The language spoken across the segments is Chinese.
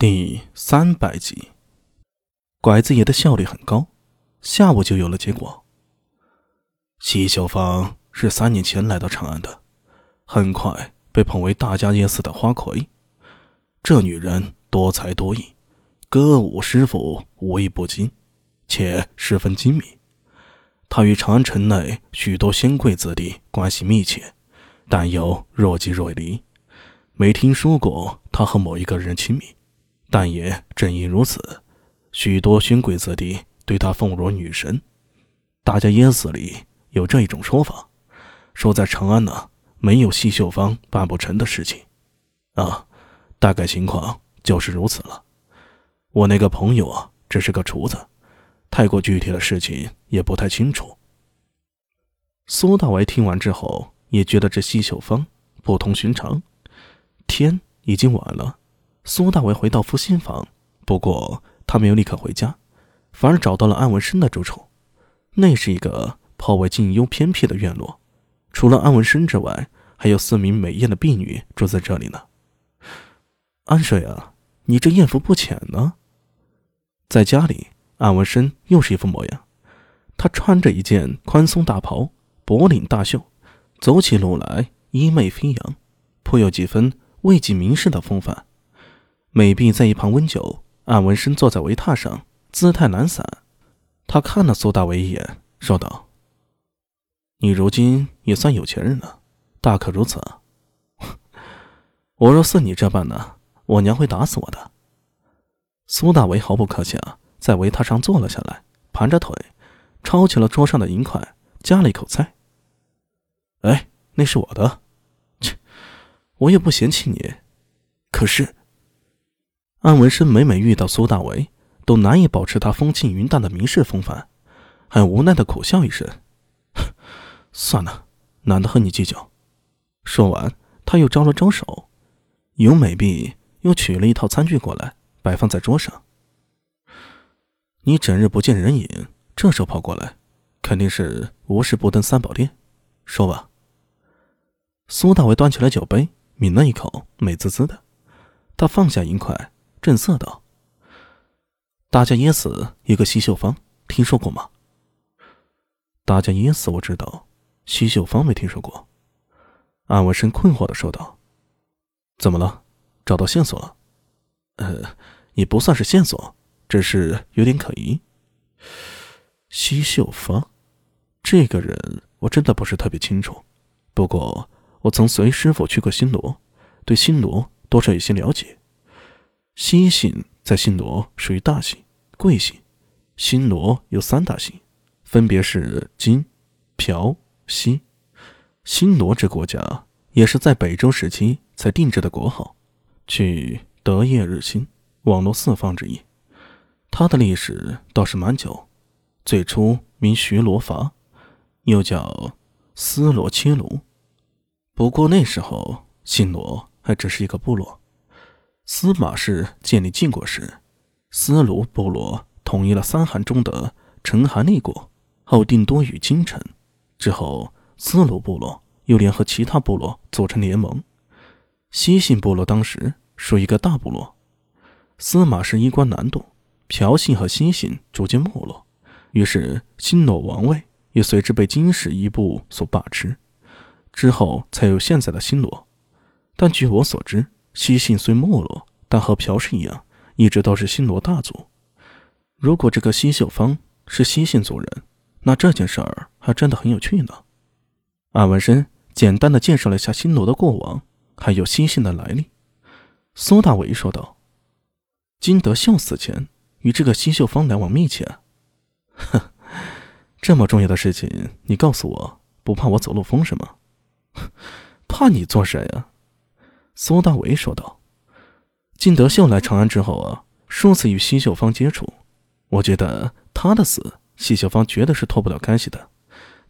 第三百集，拐子爷的效率很高，下午就有了结果。西秀芳是三年前来到长安的，很快被捧为大家耶寺的花魁。这女人多才多艺，歌舞诗赋无一不精，且十分精明。她与长安城内许多仙贵子弟关系密切，但又若即若离，没听说过她和某一个人亲密。但也正因如此，许多勋贵子弟对她奉若女神。大家耶寺里有这一种说法，说在长安呢，没有细秀芳办不成的事情。啊，大概情况就是如此了。我那个朋友啊，只是个厨子，太过具体的事情也不太清楚。苏大为听完之后，也觉得这细秀芳不同寻常。天已经晚了。苏大为回到福心房，不过他没有立刻回家，反而找到了安文生的住处。那是一个颇为静幽偏僻的院落，除了安文生之外，还有四名美艳的婢女住在这里呢。安水啊，你这艳福不浅呢。在家里，安文生又是一副模样，他穿着一件宽松大袍，脖领大袖，走起路来衣袂飞扬，颇有几分魏晋名士的风范。美碧在一旁温酒，安文生坐在围榻上，姿态懒散。他看了苏大为一眼，说道：“你如今也算有钱人了，大可如此。我若似你这般呢，我娘会打死我的。”苏大为毫不客气啊，在围榻上坐了下来，盘着腿，抄起了桌上的银块，夹了一口菜。哎，那是我的，切，我也不嫌弃你，可是。安文生每每遇到苏大为，都难以保持他风轻云淡的名士风范，很无奈的苦笑一声：“ 算了，懒得和你计较。”说完，他又招了招手，尤美婢又取了一套餐具过来，摆放在桌上。你整日不见人影，这时候跑过来，肯定是无事不登三宝殿。说吧。苏大为端起了酒杯，抿了一口，美滋滋的。他放下银筷。震色道：“大家噎死一个西秀芳，听说过吗？”大家噎死我知道，西秀芳没听说过。安文生困惑的说道：“怎么了？找到线索了？”“呃，也不算是线索，只是有点可疑。”西秀芳，这个人我真的不是特别清楚，不过我曾随师傅去过新罗，对新罗多少有些了解。西姓在新罗属于大姓、贵姓。新罗有三大姓，分别是金、朴、西。新罗这国家也是在北周时期才定制的国号，取德业日新、网络四方之意。它的历史倒是蛮久，最初名徐罗伐，又叫斯罗切卢。不过那时候新罗还只是一个部落。司马氏建立晋国时，司卢部落统一了三韩中的陈韩立国，后定都于京城。之后，司卢部落又联合其他部落组成联盟。西姓部落当时属于一个大部落。司马氏衣冠南渡，朴姓和西姓逐渐没落，于是新罗王位也随之被金氏一部所把持。之后才有现在的新罗。但据我所知，西姓虽没落，但和朴氏一样，一直都是新罗大族。如果这个西秀芳是西姓族人，那这件事儿还真的很有趣呢。安文生简单的介绍了一下新罗的过往，还有西姓的来历。苏大伟说道：“金德秀死前与这个西秀芳来往密切。”哼，这么重要的事情，你告诉我，不怕我走漏风声吗？怕你做谁呀？苏大为说道：“金德秀来长安之后啊，数次与西秀芳接触，我觉得他的死，西秀芳绝对是脱不了干系的。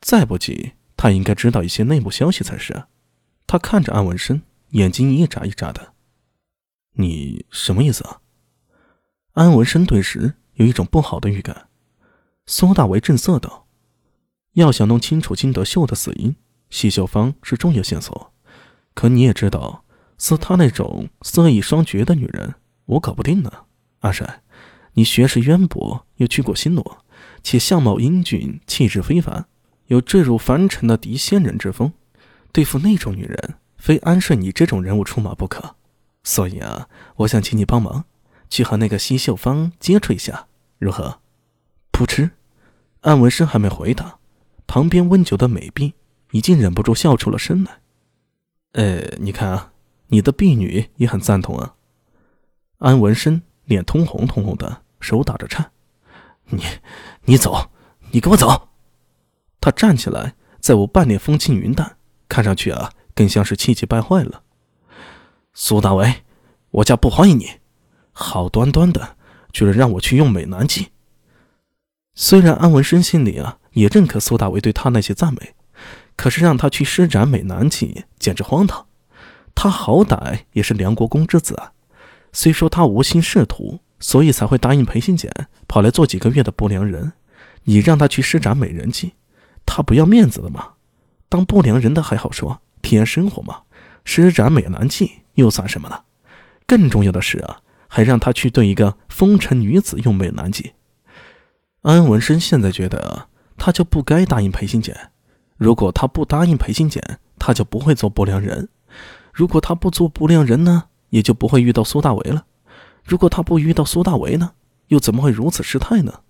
再不济，他应该知道一些内幕消息才是。”他看着安文生，眼睛一眨一眨的。“你什么意思啊？”安文生顿时有一种不好的预感。苏大为正色道：“要想弄清楚金德秀的死因，西秀芳是重要线索。可你也知道。”似她那种色艺双绝的女人，我搞不定呢。阿帅，你学识渊博，又去过新罗，且相貌英俊，气质非凡，有坠入凡尘的嫡仙人之风。对付那种女人，非安顺你这种人物出马不可。所以啊，我想请你帮忙，去和那个西秀芳接触一下，如何？噗嗤，安文生还没回答，旁边温酒的美婢已经忍不住笑出了声来。呃，你看啊，你的婢女也很赞同啊。安文生脸通红通红的，手打着颤。你，你走，你跟我走。他站起来，在我半脸风轻云淡，看上去啊，更像是气急败坏了。苏大为，我家不欢迎你，好端端的，居然让我去用美男计。虽然安文生心里啊也认可苏大为对他那些赞美，可是让他去施展美男计，简直荒唐。他好歹也是梁国公之子啊，虽说他无心仕途，所以才会答应裴新简跑来做几个月的不良人。你让他去施展美人计，他不要面子的吗？当不良人的还好说，体验生活嘛。施展美男计又算什么呢？更重要的是啊，还让他去对一个风尘女子用美男计。安文生现在觉得他就不该答应裴新简。如果他不答应裴新简，他就不会做不良人。如果他不做不良人呢，也就不会遇到苏大为了。如果他不遇到苏大为呢，又怎么会如此失态呢？